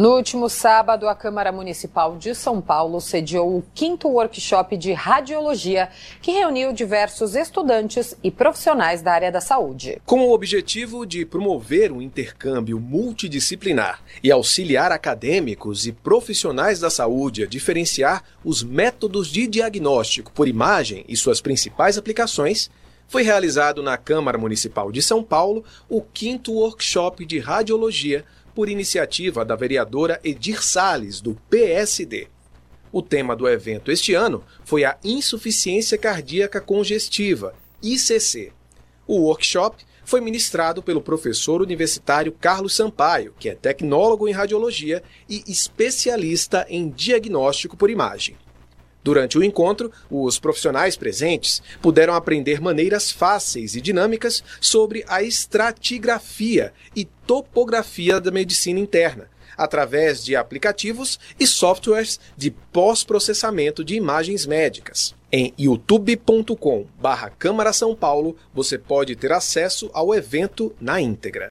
No último sábado, a Câmara Municipal de São Paulo sediou o quinto workshop de radiologia, que reuniu diversos estudantes e profissionais da área da saúde. Com o objetivo de promover um intercâmbio multidisciplinar e auxiliar acadêmicos e profissionais da saúde a diferenciar os métodos de diagnóstico por imagem e suas principais aplicações, foi realizado na Câmara Municipal de São Paulo o quinto workshop de radiologia por iniciativa da vereadora Edir Salles, do PSD. O tema do evento este ano foi a insuficiência cardíaca congestiva, ICC. O workshop foi ministrado pelo professor universitário Carlos Sampaio, que é tecnólogo em radiologia e especialista em diagnóstico por imagem. Durante o encontro, os profissionais presentes puderam aprender maneiras fáceis e dinâmicas sobre a estratigrafia e topografia da medicina interna, através de aplicativos e softwares de pós-processamento de imagens médicas. Em youtube.com/câmara São Paulo, você pode ter acesso ao evento na íntegra.